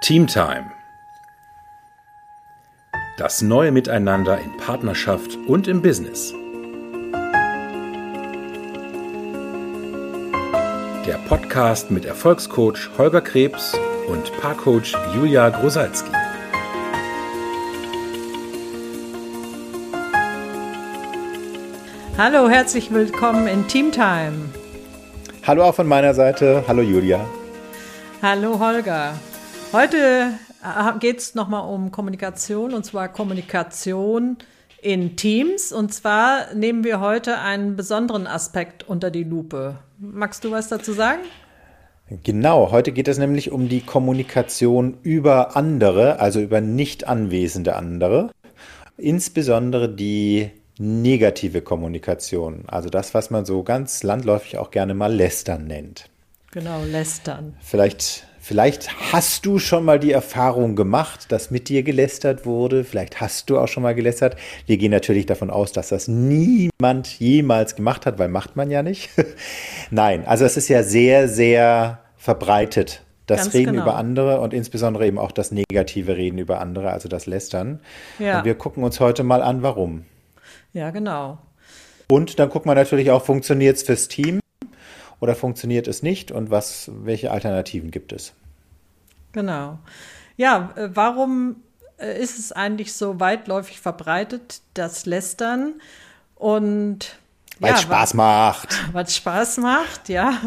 Teamtime. Das neue Miteinander in Partnerschaft und im Business. Der Podcast mit Erfolgscoach Holger Krebs und Paarcoach Julia Grosalski. Hallo, herzlich willkommen in Teamtime. Hallo auch von meiner Seite. Hallo Julia. Hallo Holger. Heute äh, geht es nochmal um Kommunikation und zwar Kommunikation in Teams. Und zwar nehmen wir heute einen besonderen Aspekt unter die Lupe. Magst du was dazu sagen? Genau, heute geht es nämlich um die Kommunikation über andere, also über nicht anwesende andere. Insbesondere die negative Kommunikation, also das, was man so ganz landläufig auch gerne mal lästern nennt. Genau, lästern. Vielleicht, vielleicht hast du schon mal die Erfahrung gemacht, dass mit dir gelästert wurde. Vielleicht hast du auch schon mal gelästert. Wir gehen natürlich davon aus, dass das niemand jemals gemacht hat, weil macht man ja nicht. Nein, also es ist ja sehr, sehr verbreitet. Das Ganz Reden genau. über andere und insbesondere eben auch das negative Reden über andere, also das Lästern. Ja. Und wir gucken uns heute mal an, warum. Ja, genau. Und dann guckt man natürlich auch, funktioniert es fürs Team oder funktioniert es nicht und was, welche Alternativen gibt es? Genau. Ja, äh, warum äh, ist es eigentlich so weitläufig verbreitet, das Lästern? Und weil es ja, Spaß macht. Weil es Spaß macht, ja.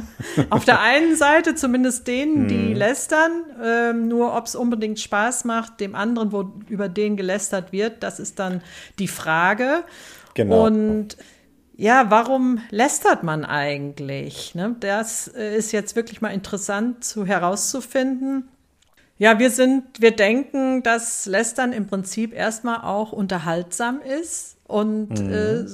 Auf der einen Seite zumindest denen, die hm. lästern, ähm, nur ob es unbedingt Spaß macht, dem anderen, wo über den gelästert wird, das ist dann die Frage. Genau. Und ja, warum lästert man eigentlich? Ne? Das äh, ist jetzt wirklich mal interessant zu herauszufinden. Ja, wir sind, wir denken, dass Lästern im Prinzip erstmal auch unterhaltsam ist und mhm. äh,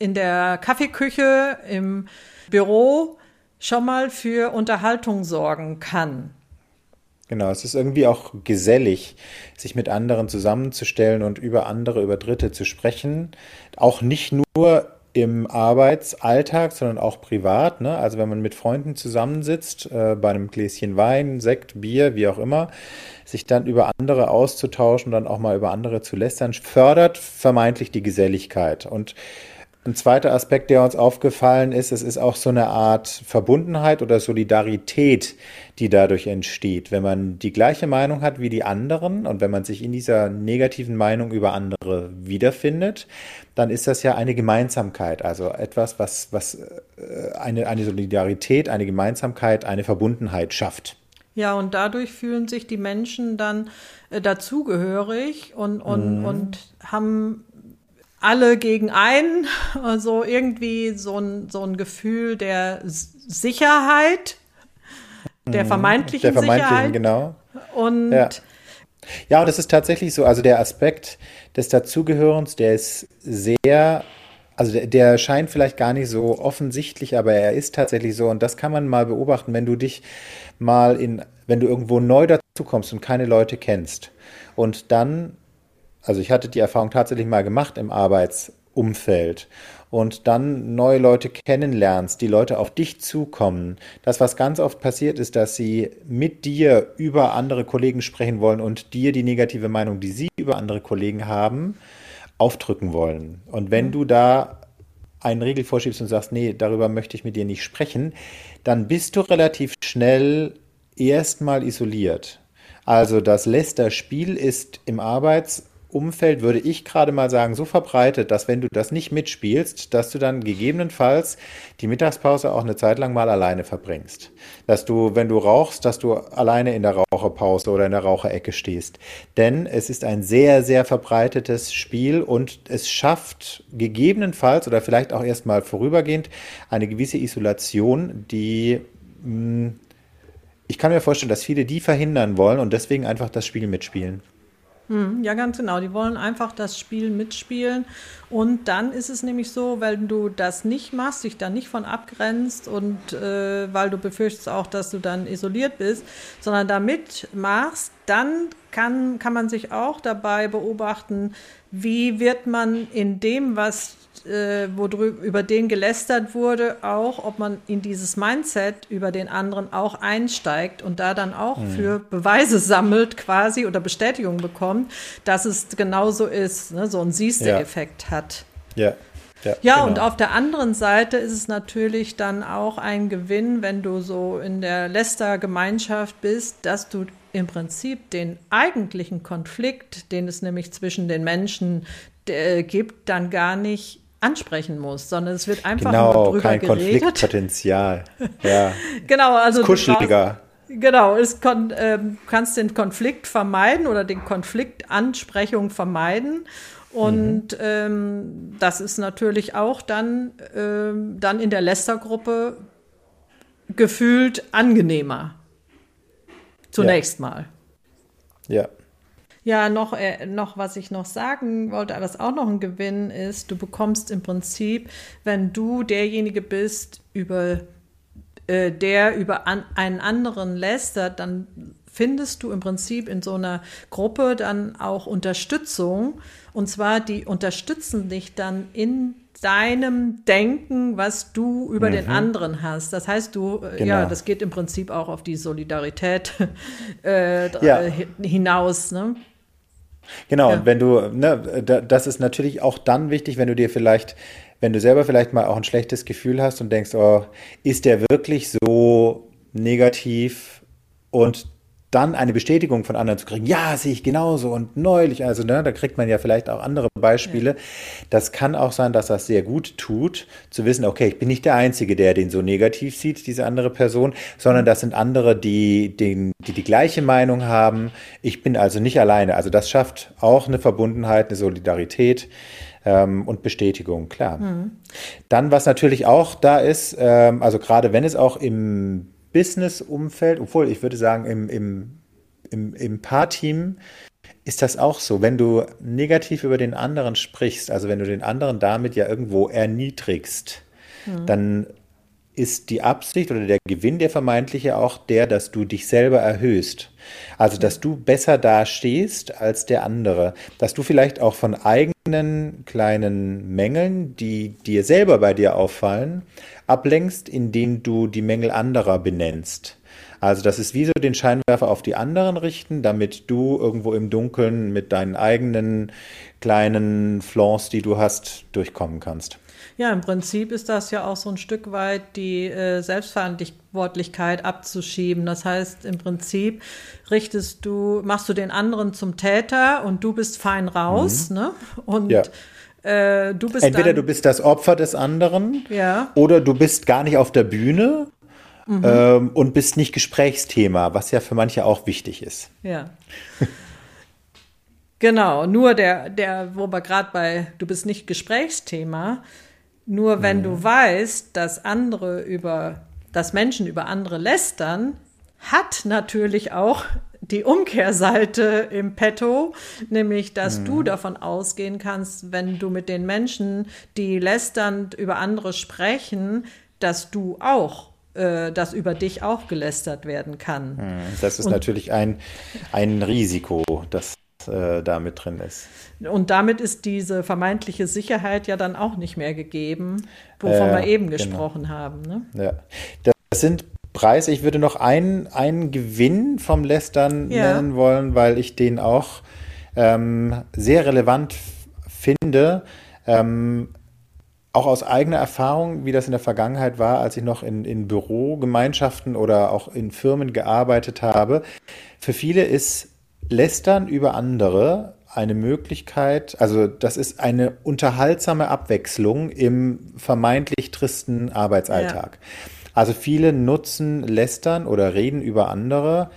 in der Kaffeeküche, im Büro schon mal für Unterhaltung sorgen kann. Genau, es ist irgendwie auch gesellig, sich mit anderen zusammenzustellen und über andere, über Dritte zu sprechen. Auch nicht nur im Arbeitsalltag, sondern auch privat. Ne? Also wenn man mit Freunden zusammensitzt, äh, bei einem Gläschen Wein, Sekt, Bier, wie auch immer, sich dann über andere auszutauschen dann auch mal über andere zu lästern, fördert vermeintlich die Geselligkeit. Und ein zweiter Aspekt, der uns aufgefallen ist, es ist auch so eine Art Verbundenheit oder Solidarität, die dadurch entsteht. Wenn man die gleiche Meinung hat wie die anderen und wenn man sich in dieser negativen Meinung über andere wiederfindet, dann ist das ja eine Gemeinsamkeit, also etwas, was, was äh, eine, eine Solidarität, eine Gemeinsamkeit, eine Verbundenheit schafft. Ja, und dadurch fühlen sich die Menschen dann äh, dazugehörig und, und, mhm. und haben alle gegen einen, also irgendwie so ein, so ein Gefühl der Sicherheit, der mhm. vermeintlichen, der vermeintlichen Sicherheit. genau. Und ja. ja, und das ist tatsächlich so, also der Aspekt des Dazugehörens, der ist sehr also der, der, scheint vielleicht gar nicht so offensichtlich, aber er ist tatsächlich so. Und das kann man mal beobachten, wenn du dich mal in, wenn du irgendwo neu dazu kommst und keine Leute kennst. Und dann also ich hatte die Erfahrung tatsächlich mal gemacht im Arbeitsumfeld und dann neue Leute kennenlernst, die Leute auf dich zukommen. Das, was ganz oft passiert, ist, dass sie mit dir über andere Kollegen sprechen wollen und dir die negative Meinung, die sie über andere Kollegen haben, aufdrücken wollen. Und wenn mhm. du da einen Riegel vorschiebst und sagst, nee, darüber möchte ich mit dir nicht sprechen, dann bist du relativ schnell erstmal isoliert. Also das Lästerspiel ist im Arbeits- Umfeld, würde ich gerade mal sagen, so verbreitet, dass wenn du das nicht mitspielst, dass du dann gegebenenfalls die Mittagspause auch eine Zeit lang mal alleine verbringst. Dass du, wenn du rauchst, dass du alleine in der Raucherpause oder in der Raucherecke stehst. Denn es ist ein sehr, sehr verbreitetes Spiel und es schafft gegebenenfalls oder vielleicht auch erstmal vorübergehend eine gewisse Isolation, die hm, ich kann mir vorstellen, dass viele die verhindern wollen und deswegen einfach das Spiel mitspielen. Hm, ja, ganz genau. Die wollen einfach das Spiel mitspielen. Und dann ist es nämlich so, wenn du das nicht machst, dich dann nicht von abgrenzt und äh, weil du befürchtest auch, dass du dann isoliert bist, sondern da mitmachst, dann kann, kann man sich auch dabei beobachten, wie wird man in dem, was äh, wo über den gelästert wurde, auch ob man in dieses Mindset über den anderen auch einsteigt und da dann auch mhm. für Beweise sammelt quasi oder Bestätigung bekommt, dass es genauso ist, ne, so einen Siehste-Effekt ja. hat. Ja. Ja, ja genau. und auf der anderen Seite ist es natürlich dann auch ein Gewinn, wenn du so in der Lester-Gemeinschaft bist, dass du im Prinzip den eigentlichen Konflikt, den es nämlich zwischen den Menschen äh, gibt, dann gar nicht ansprechen musst, sondern es wird einfach genau, nur drüber kein geredet. Konfliktpotenzial. Ja. genau, also kuscheliger. Genau, es kon, ähm, kannst den Konflikt vermeiden oder den Konfliktansprechung vermeiden. Und mhm. ähm, das ist natürlich auch dann, ähm, dann in der Lester-Gruppe gefühlt angenehmer. Zunächst ja. mal. Ja. Ja, noch, äh, noch, was ich noch sagen wollte, was auch noch ein Gewinn ist, du bekommst im Prinzip, wenn du derjenige bist, über äh, der über an, einen anderen lästert, dann findest du im Prinzip in so einer Gruppe dann auch Unterstützung. Und zwar, die unterstützen dich dann in deinem Denken, was du über mhm. den anderen hast. Das heißt, du, äh, genau. ja, das geht im Prinzip auch auf die Solidarität äh, ja. hinaus. Ne? Genau, ja. und wenn du, ne, das ist natürlich auch dann wichtig, wenn du dir vielleicht, wenn du selber vielleicht mal auch ein schlechtes Gefühl hast und denkst, oh, ist der wirklich so negativ und dann eine Bestätigung von anderen zu kriegen, ja, sehe ich genauso und neulich, also ne, da kriegt man ja vielleicht auch andere Beispiele. Ja. Das kann auch sein, dass das sehr gut tut, zu wissen, okay, ich bin nicht der Einzige, der den so negativ sieht, diese andere Person, sondern das sind andere, die, den, die die gleiche Meinung haben. Ich bin also nicht alleine. Also das schafft auch eine Verbundenheit, eine Solidarität ähm, und Bestätigung, klar. Mhm. Dann, was natürlich auch da ist, ähm, also gerade wenn es auch im Business-Umfeld, obwohl ich würde sagen, im, im, im, im Paarteam ist das auch so. Wenn du negativ über den anderen sprichst, also wenn du den anderen damit ja irgendwo erniedrigst, mhm. dann ist die Absicht oder der Gewinn der vermeintliche auch der, dass du dich selber erhöhst. Also, dass du besser dastehst als der andere. Dass du vielleicht auch von eigenen kleinen Mängeln, die dir selber bei dir auffallen, ablenkst, indem du die Mängel anderer benennst. Also das ist wie so den Scheinwerfer auf die anderen richten, damit du irgendwo im Dunkeln mit deinen eigenen kleinen Flaws, die du hast, durchkommen kannst. Ja, im Prinzip ist das ja auch so ein Stück weit die äh, Selbstverantwortlichkeit abzuschieben. Das heißt, im Prinzip richtest du, machst du den anderen zum Täter und du bist fein raus, mhm. ne? Und ja. Äh, du bist Entweder du bist das Opfer des anderen ja. oder du bist gar nicht auf der Bühne mhm. ähm, und bist nicht Gesprächsthema, was ja für manche auch wichtig ist. Ja. genau, nur der, der, wo wir gerade bei, du bist nicht Gesprächsthema, nur wenn mhm. du weißt, dass andere über, dass Menschen über andere lästern, hat natürlich auch die Umkehrseite im Petto, nämlich dass mhm. du davon ausgehen kannst, wenn du mit den Menschen, die lästernd über andere sprechen, dass du auch äh, dass über dich auch gelästert werden kann. Mhm. Das ist und, natürlich ein, ein Risiko, das äh, da mit drin ist. Und damit ist diese vermeintliche Sicherheit ja dann auch nicht mehr gegeben, wovon äh, wir eben genau. gesprochen haben. Ne? Ja. Das sind Preis. Ich würde noch einen, einen Gewinn vom Lästern ja. nennen wollen, weil ich den auch ähm, sehr relevant finde. Ähm, auch aus eigener Erfahrung, wie das in der Vergangenheit war, als ich noch in, in Bürogemeinschaften oder auch in Firmen gearbeitet habe. Für viele ist Lästern über andere eine Möglichkeit, also das ist eine unterhaltsame Abwechslung im vermeintlich tristen Arbeitsalltag. Ja. Also viele nutzen Lästern oder reden über andere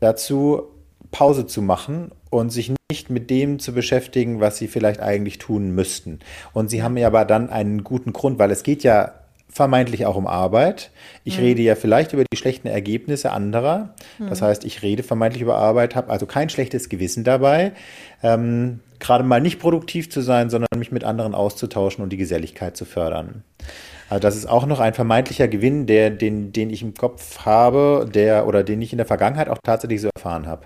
dazu, Pause zu machen und sich nicht mit dem zu beschäftigen, was sie vielleicht eigentlich tun müssten. Und sie haben ja aber dann einen guten Grund, weil es geht ja vermeintlich auch um Arbeit. Ich mhm. rede ja vielleicht über die schlechten Ergebnisse anderer. Das mhm. heißt, ich rede vermeintlich über Arbeit, habe also kein schlechtes Gewissen dabei, ähm, gerade mal nicht produktiv zu sein, sondern mich mit anderen auszutauschen und die Geselligkeit zu fördern. Also das ist auch noch ein vermeintlicher Gewinn, der, den, den ich im Kopf habe, der oder den ich in der Vergangenheit auch tatsächlich so erfahren habe.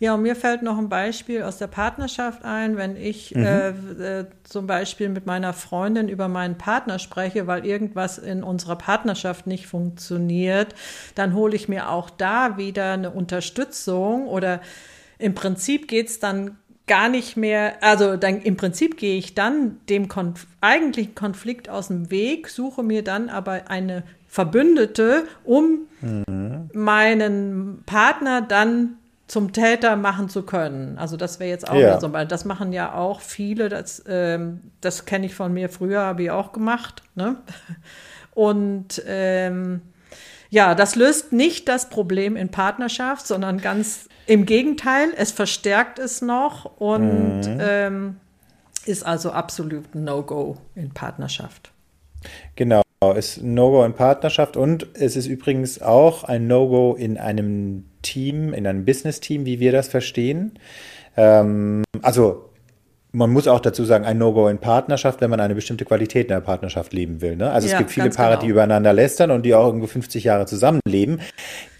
Ja, und mir fällt noch ein Beispiel aus der Partnerschaft ein, wenn ich mhm. äh, äh, zum Beispiel mit meiner Freundin über meinen Partner spreche, weil irgendwas in unserer Partnerschaft nicht funktioniert, dann hole ich mir auch da wieder eine Unterstützung oder im Prinzip geht es dann gar nicht mehr, also dann im Prinzip gehe ich dann dem Konf eigentlichen Konflikt aus dem Weg, suche mir dann aber eine Verbündete, um mhm. meinen Partner dann zum Täter machen zu können. Also das wäre jetzt auch ja. so, weil das machen ja auch viele, das, ähm, das kenne ich von mir früher, habe ich auch gemacht. Ne? Und ähm, ja, das löst nicht das Problem in Partnerschaft, sondern ganz im Gegenteil, es verstärkt es noch und mhm. ähm, ist also absolut ein No-Go in Partnerschaft. Genau, ist ein No-Go in Partnerschaft und es ist übrigens auch ein No-Go in einem Team, in einem Business-Team, wie wir das verstehen. Ähm, also man muss auch dazu sagen, ein No-Go in Partnerschaft, wenn man eine bestimmte Qualität in der Partnerschaft leben will. Ne? Also ja, es gibt viele Paare, genau. die übereinander lästern und die auch irgendwo 50 Jahre zusammenleben.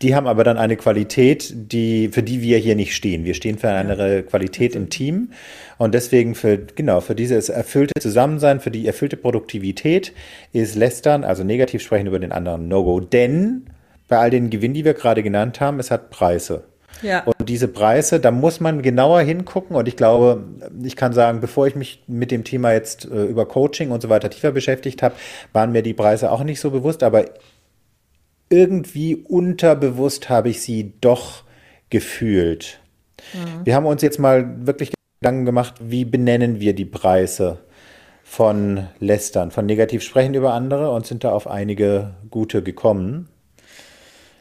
Die haben aber dann eine Qualität, die, für die wir hier nicht stehen. Wir stehen für eine andere Qualität im Team. Und deswegen für, genau, für dieses erfüllte Zusammensein, für die erfüllte Produktivität ist Lästern, also negativ sprechen über den anderen No-Go. Denn bei all den Gewinnen, die wir gerade genannt haben, es hat Preise. Ja. Und diese Preise, da muss man genauer hingucken. Und ich glaube, ich kann sagen, bevor ich mich mit dem Thema jetzt äh, über Coaching und so weiter tiefer beschäftigt habe, waren mir die Preise auch nicht so bewusst. Aber irgendwie unterbewusst habe ich sie doch gefühlt. Mhm. Wir haben uns jetzt mal wirklich Gedanken gemacht, wie benennen wir die Preise von Lästern, von negativ sprechen über andere und sind da auf einige gute gekommen.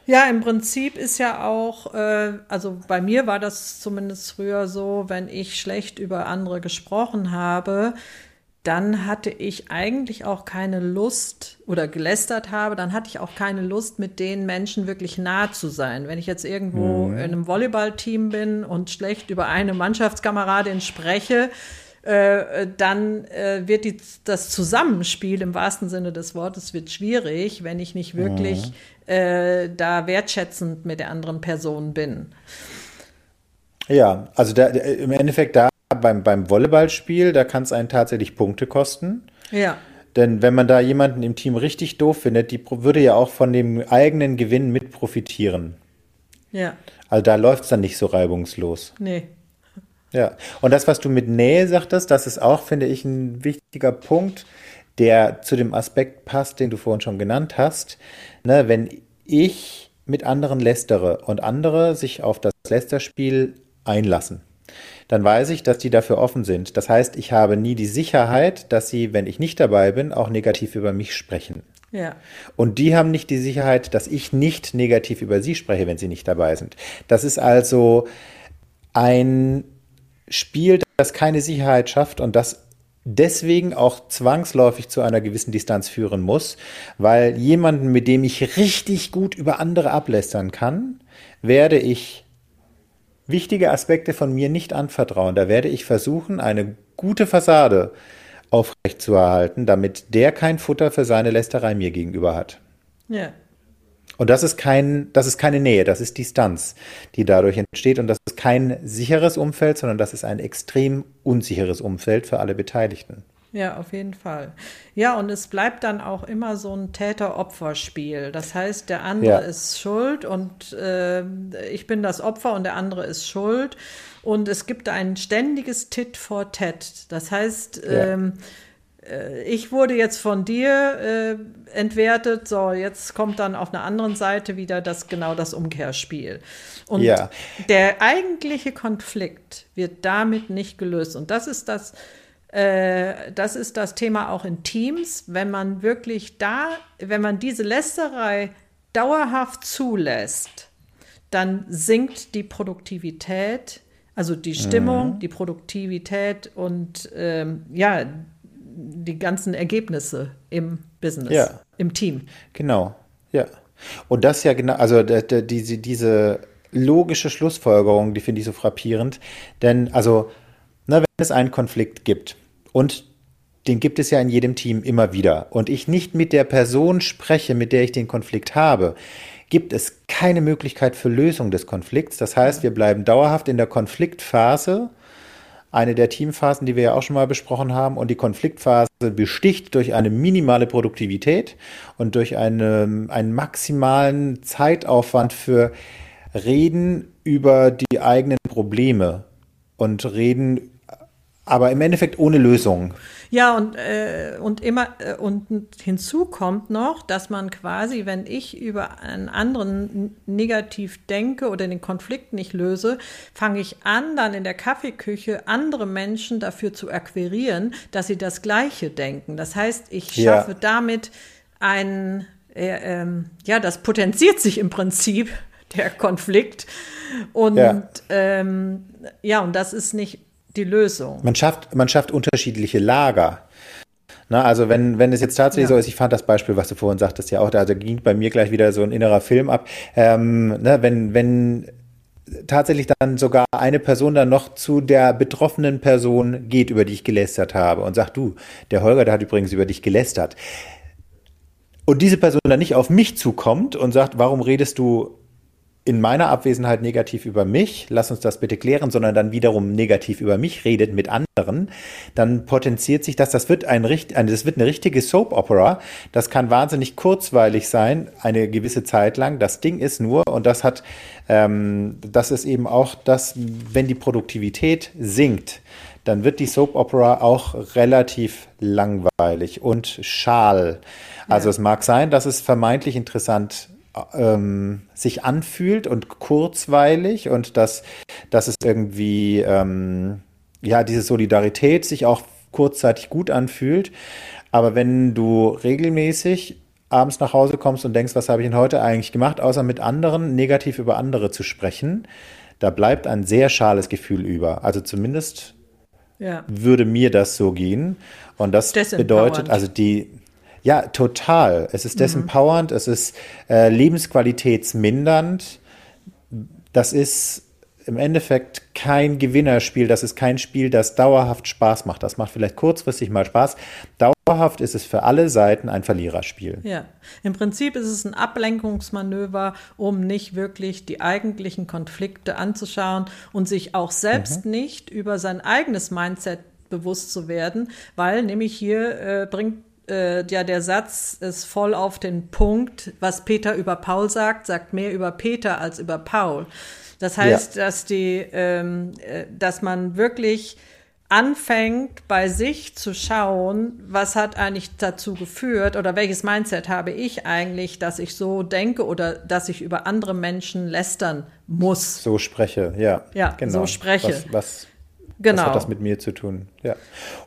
Ja, im Prinzip ist ja auch, äh, also bei mir war das zumindest früher so, wenn ich schlecht über andere gesprochen habe, dann hatte ich eigentlich auch keine Lust oder gelästert habe, dann hatte ich auch keine Lust, mit den Menschen wirklich nah zu sein. Wenn ich jetzt irgendwo mhm. in einem Volleyballteam bin und schlecht über eine Mannschaftskameradin spreche, äh, dann äh, wird die, das Zusammenspiel im wahrsten Sinne des Wortes wird schwierig, wenn ich nicht wirklich mhm. Äh, da wertschätzend mit der anderen Person bin. Ja, also da, im Endeffekt da beim, beim Volleyballspiel, da kann es einen tatsächlich Punkte kosten. Ja. Denn wenn man da jemanden im Team richtig doof findet, die würde ja auch von dem eigenen Gewinn mit profitieren. Ja. Also da läuft es dann nicht so reibungslos. Nee. Ja, und das, was du mit Nähe sagtest, das ist auch, finde ich, ein wichtiger Punkt, der zu dem Aspekt passt, den du vorhin schon genannt hast. Ne, wenn ich mit anderen lästere und andere sich auf das Lästerspiel einlassen, dann weiß ich, dass die dafür offen sind. Das heißt, ich habe nie die Sicherheit, dass sie, wenn ich nicht dabei bin, auch negativ über mich sprechen. Ja. Und die haben nicht die Sicherheit, dass ich nicht negativ über sie spreche, wenn sie nicht dabei sind. Das ist also ein Spiel, das keine Sicherheit schafft und das deswegen auch zwangsläufig zu einer gewissen Distanz führen muss, weil jemanden, mit dem ich richtig gut über andere ablästern kann, werde ich wichtige Aspekte von mir nicht anvertrauen. Da werde ich versuchen, eine gute Fassade aufrechtzuerhalten, damit der kein Futter für seine Lästerei mir gegenüber hat. Ja. Und das ist kein, das ist keine Nähe, das ist Distanz, die dadurch entsteht. Und das ist kein sicheres Umfeld, sondern das ist ein extrem unsicheres Umfeld für alle Beteiligten. Ja, auf jeden Fall. Ja, und es bleibt dann auch immer so ein Täter-Opfer-Spiel. Das heißt, der andere ja. ist schuld und äh, ich bin das Opfer und der andere ist schuld. Und es gibt ein ständiges Tit for Tat. Das heißt, ja. ähm, äh, ich wurde jetzt von dir äh, entwertet, so jetzt kommt dann auf einer anderen Seite wieder das genau das Umkehrspiel. Und ja. der eigentliche Konflikt wird damit nicht gelöst. Und das ist das, äh, das ist das Thema auch in Teams, wenn man wirklich da, wenn man diese Lästerei dauerhaft zulässt, dann sinkt die Produktivität, also die Stimmung, mhm. die Produktivität und ähm, ja, die ganzen Ergebnisse im Business, ja. im Team. Genau, ja. Und das ja genau, also diese, diese logische Schlussfolgerung, die finde ich so frappierend. Denn, also, na, wenn es einen Konflikt gibt und den gibt es ja in jedem Team immer wieder, und ich nicht mit der Person spreche, mit der ich den Konflikt habe, gibt es keine Möglichkeit für Lösung des Konflikts. Das heißt, wir bleiben dauerhaft in der Konfliktphase, eine der Teamphasen, die wir ja auch schon mal besprochen haben. Und die Konfliktphase besticht durch eine minimale Produktivität und durch eine, einen maximalen Zeitaufwand für Reden über die eigenen Probleme und Reden aber im Endeffekt ohne Lösung. Ja, und, äh, und immer äh, und hinzu kommt noch, dass man quasi, wenn ich über einen anderen negativ denke oder den Konflikt nicht löse, fange ich an, dann in der Kaffeeküche andere Menschen dafür zu akquirieren, dass sie das Gleiche denken. Das heißt, ich schaffe ja. damit ein, äh, ähm, ja, das potenziert sich im Prinzip der Konflikt. Und ja. Ähm, ja, und das ist nicht die Lösung. Man schafft, man schafft unterschiedliche Lager. Na, also wenn, wenn es jetzt tatsächlich ja. so ist, ich fand das Beispiel, was du vorhin sagtest, ja auch, da also ging bei mir gleich wieder so ein innerer Film ab. Ähm, ne, wenn, wenn tatsächlich dann sogar eine Person dann noch zu der betroffenen Person geht, über die ich gelästert habe und sagt, du, der Holger, der hat übrigens über dich gelästert. Und diese Person dann nicht auf mich zukommt und sagt, warum redest du in meiner Abwesenheit negativ über mich, lass uns das bitte klären, sondern dann wiederum negativ über mich redet mit anderen, dann potenziert sich das, das wird ein, das wird eine richtige Soap Opera, das kann wahnsinnig kurzweilig sein, eine gewisse Zeit lang. Das Ding ist nur, und das hat, ähm, das ist eben auch das, wenn die Produktivität sinkt, dann wird die Soap Opera auch relativ langweilig und schal. Also ja. es mag sein, dass es vermeintlich interessant ähm, sich anfühlt und kurzweilig und dass, dass es irgendwie, ähm, ja, diese Solidarität sich auch kurzzeitig gut anfühlt. Aber wenn du regelmäßig abends nach Hause kommst und denkst, was habe ich denn heute eigentlich gemacht, außer mit anderen negativ über andere zu sprechen, da bleibt ein sehr schales Gefühl über. Also zumindest ja. würde mir das so gehen. Und das bedeutet, also die, ja, total. Es ist mhm. desempowernd, es ist äh, lebensqualitätsmindernd. Das ist im Endeffekt kein Gewinnerspiel. Das ist kein Spiel, das dauerhaft Spaß macht. Das macht vielleicht kurzfristig mal Spaß. Dauerhaft ist es für alle Seiten ein Verliererspiel. Ja, im Prinzip ist es ein Ablenkungsmanöver, um nicht wirklich die eigentlichen Konflikte anzuschauen und sich auch selbst mhm. nicht über sein eigenes Mindset bewusst zu werden, weil nämlich hier äh, bringt äh, ja, der Satz ist voll auf den Punkt. Was Peter über Paul sagt, sagt mehr über Peter als über Paul. Das heißt, ja. dass die, ähm, äh, dass man wirklich anfängt, bei sich zu schauen, was hat eigentlich dazu geführt oder welches Mindset habe ich eigentlich, dass ich so denke oder dass ich über andere Menschen lästern muss. So spreche, ja. Ja, genau. so spreche. Was, was, genau. was hat das mit mir zu tun? Ja.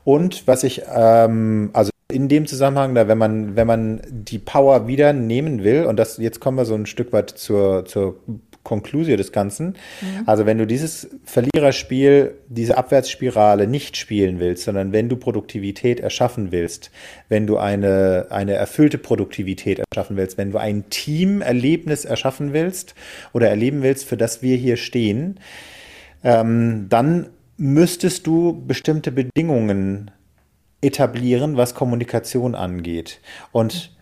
Und was ich, ähm, also in dem Zusammenhang, da wenn man, wenn man die Power wieder nehmen will, und das, jetzt kommen wir so ein Stück weit zur, zur Konklusion des Ganzen. Mhm. Also wenn du dieses Verliererspiel, diese Abwärtsspirale nicht spielen willst, sondern wenn du Produktivität erschaffen willst, wenn du eine, eine erfüllte Produktivität erschaffen willst, wenn du ein Teamerlebnis erschaffen willst oder erleben willst, für das wir hier stehen, ähm, dann müsstest du bestimmte Bedingungen etablieren, was Kommunikation angeht. Und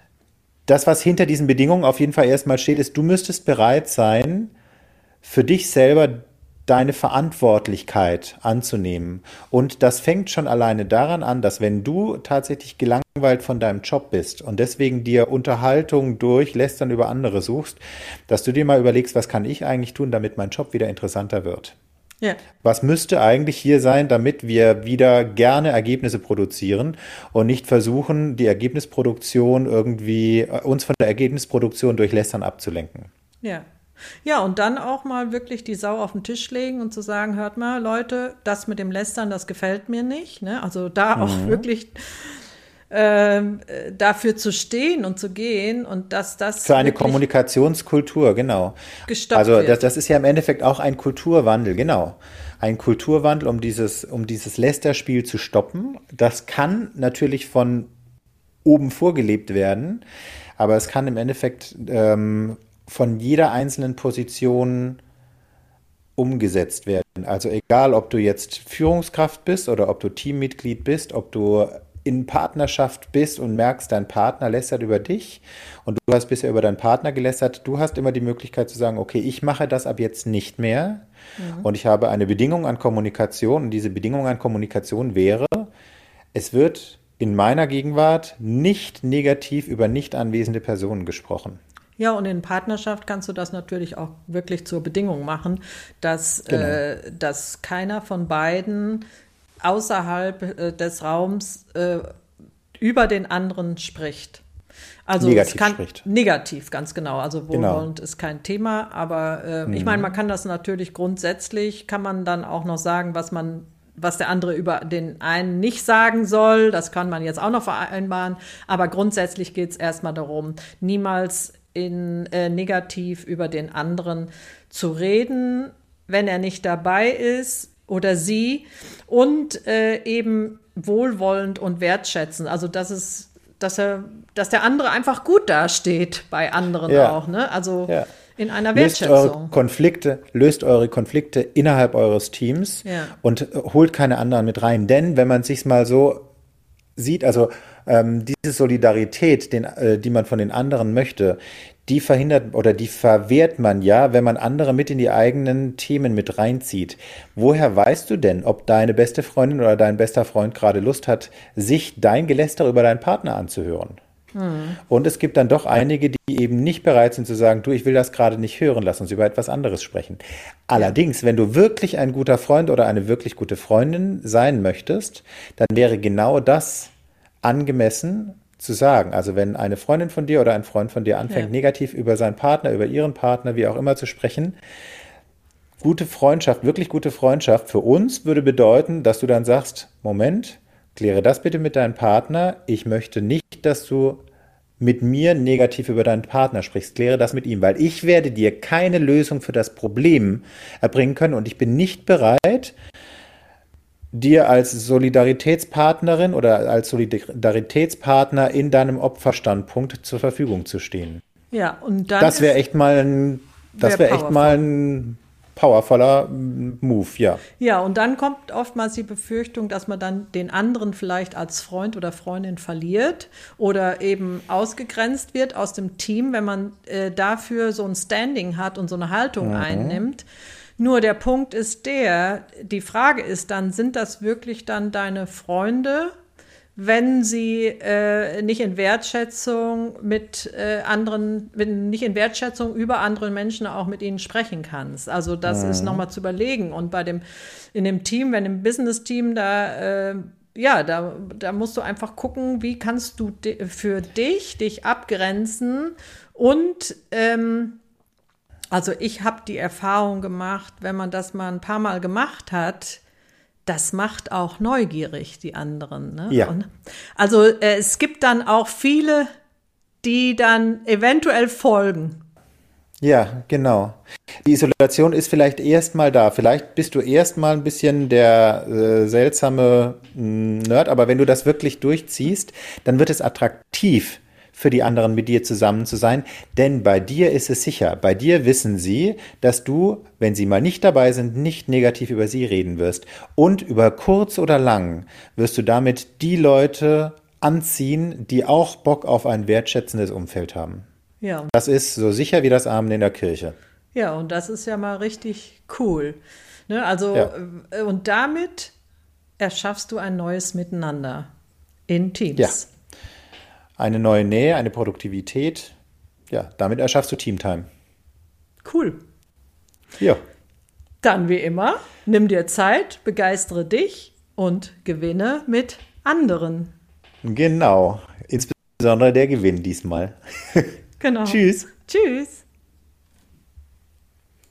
das, was hinter diesen Bedingungen auf jeden Fall erstmal steht, ist, du müsstest bereit sein, für dich selber deine Verantwortlichkeit anzunehmen. Und das fängt schon alleine daran an, dass wenn du tatsächlich gelangweilt von deinem Job bist und deswegen dir Unterhaltung durch Lästern über andere suchst, dass du dir mal überlegst, was kann ich eigentlich tun, damit mein Job wieder interessanter wird. Ja. Was müsste eigentlich hier sein, damit wir wieder gerne Ergebnisse produzieren und nicht versuchen, die Ergebnisproduktion irgendwie, äh, uns von der Ergebnisproduktion durch Lästern abzulenken? Ja. Ja, und dann auch mal wirklich die Sau auf den Tisch legen und zu sagen, hört mal, Leute, das mit dem Lästern, das gefällt mir nicht. Ne? Also da mhm. auch wirklich ähm, dafür zu stehen und zu gehen und dass das. Für eine Kommunikationskultur, genau. Gestoppt also das, das ist ja im Endeffekt auch ein Kulturwandel, genau. Ein Kulturwandel, um dieses, um dieses Lästerspiel zu stoppen. Das kann natürlich von oben vorgelebt werden, aber es kann im Endeffekt ähm, von jeder einzelnen Position umgesetzt werden. Also egal, ob du jetzt Führungskraft bist oder ob du Teammitglied bist, ob du in Partnerschaft bist und merkst, dein Partner lästert über dich und du hast bisher über deinen Partner gelästert, du hast immer die Möglichkeit zu sagen, okay, ich mache das ab jetzt nicht mehr mhm. und ich habe eine Bedingung an Kommunikation und diese Bedingung an Kommunikation wäre, es wird in meiner Gegenwart nicht negativ über nicht anwesende Personen gesprochen. Ja, und in Partnerschaft kannst du das natürlich auch wirklich zur Bedingung machen, dass, genau. äh, dass keiner von beiden außerhalb äh, des Raums äh, über den anderen spricht. Also negativ kann, spricht. Negativ, ganz genau. Also wohlwollend genau. ist kein Thema, aber äh, mhm. ich meine, man kann das natürlich grundsätzlich, kann man dann auch noch sagen, was man was der andere über den einen nicht sagen soll. Das kann man jetzt auch noch vereinbaren. Aber grundsätzlich geht es erstmal darum, niemals in, äh, negativ über den anderen zu reden, wenn er nicht dabei ist oder sie und äh, eben wohlwollend und wertschätzend. Also dass es, dass er, dass der andere einfach gut dasteht bei anderen ja. auch. Ne? Also ja. in einer Wertschätzung. Löst eure Konflikte, löst eure Konflikte innerhalb eures Teams ja. und holt keine anderen mit rein. Denn wenn man sich mal so sieht, also ähm, diese Solidarität, den, äh, die man von den anderen möchte, die verhindert oder die verwehrt man ja, wenn man andere mit in die eigenen Themen mit reinzieht. Woher weißt du denn, ob deine beste Freundin oder dein bester Freund gerade Lust hat, sich dein Geläster über deinen Partner anzuhören? Hm. Und es gibt dann doch einige, die eben nicht bereit sind zu sagen, du, ich will das gerade nicht hören, lass uns über etwas anderes sprechen. Allerdings, wenn du wirklich ein guter Freund oder eine wirklich gute Freundin sein möchtest, dann wäre genau das angemessen zu sagen. Also wenn eine Freundin von dir oder ein Freund von dir anfängt, ja. negativ über seinen Partner, über ihren Partner, wie auch immer zu sprechen, gute Freundschaft, wirklich gute Freundschaft für uns würde bedeuten, dass du dann sagst, Moment, kläre das bitte mit deinem Partner. Ich möchte nicht, dass du mit mir negativ über deinen Partner sprichst, kläre das mit ihm, weil ich werde dir keine Lösung für das Problem erbringen können und ich bin nicht bereit, dir als Solidaritätspartnerin oder als Solidaritätspartner in deinem Opferstandpunkt zur Verfügung zu stehen. Ja, und dann. Das wäre echt mal ein, das wäre wär echt mal ein powervoller Move, ja. Ja, und dann kommt oftmals die Befürchtung, dass man dann den anderen vielleicht als Freund oder Freundin verliert oder eben ausgegrenzt wird aus dem Team, wenn man äh, dafür so ein Standing hat und so eine Haltung mhm. einnimmt. Nur der Punkt ist der, die Frage ist dann, sind das wirklich dann deine Freunde, wenn sie äh, nicht in Wertschätzung mit äh, anderen, wenn nicht in Wertschätzung über andere Menschen auch mit ihnen sprechen kannst. Also das mhm. ist nochmal zu überlegen. Und bei dem, in dem Team, wenn im Business-Team da äh, ja, da, da musst du einfach gucken, wie kannst du für dich dich abgrenzen und ähm, also ich habe die Erfahrung gemacht, wenn man das mal ein paar Mal gemacht hat, das macht auch neugierig die anderen. Ne? Ja. Und also äh, es gibt dann auch viele, die dann eventuell folgen. Ja, genau. Die Isolation ist vielleicht erstmal da. Vielleicht bist du erstmal ein bisschen der äh, seltsame hm, Nerd, aber wenn du das wirklich durchziehst, dann wird es attraktiv für die anderen mit dir zusammen zu sein, denn bei dir ist es sicher. Bei dir wissen sie, dass du, wenn sie mal nicht dabei sind, nicht negativ über sie reden wirst. Und über kurz oder lang wirst du damit die Leute anziehen, die auch Bock auf ein wertschätzendes Umfeld haben. Ja. Das ist so sicher wie das Amen in der Kirche. Ja, und das ist ja mal richtig cool. Ne, also, ja. Äh, und damit erschaffst du ein neues Miteinander in Teams. Ja eine neue Nähe, eine Produktivität. Ja, damit erschaffst du Teamtime. Cool. Ja. Dann wie immer, nimm dir Zeit, begeistere dich und gewinne mit anderen. Genau. Insbesondere der Gewinn diesmal. Genau. Tschüss. Tschüss.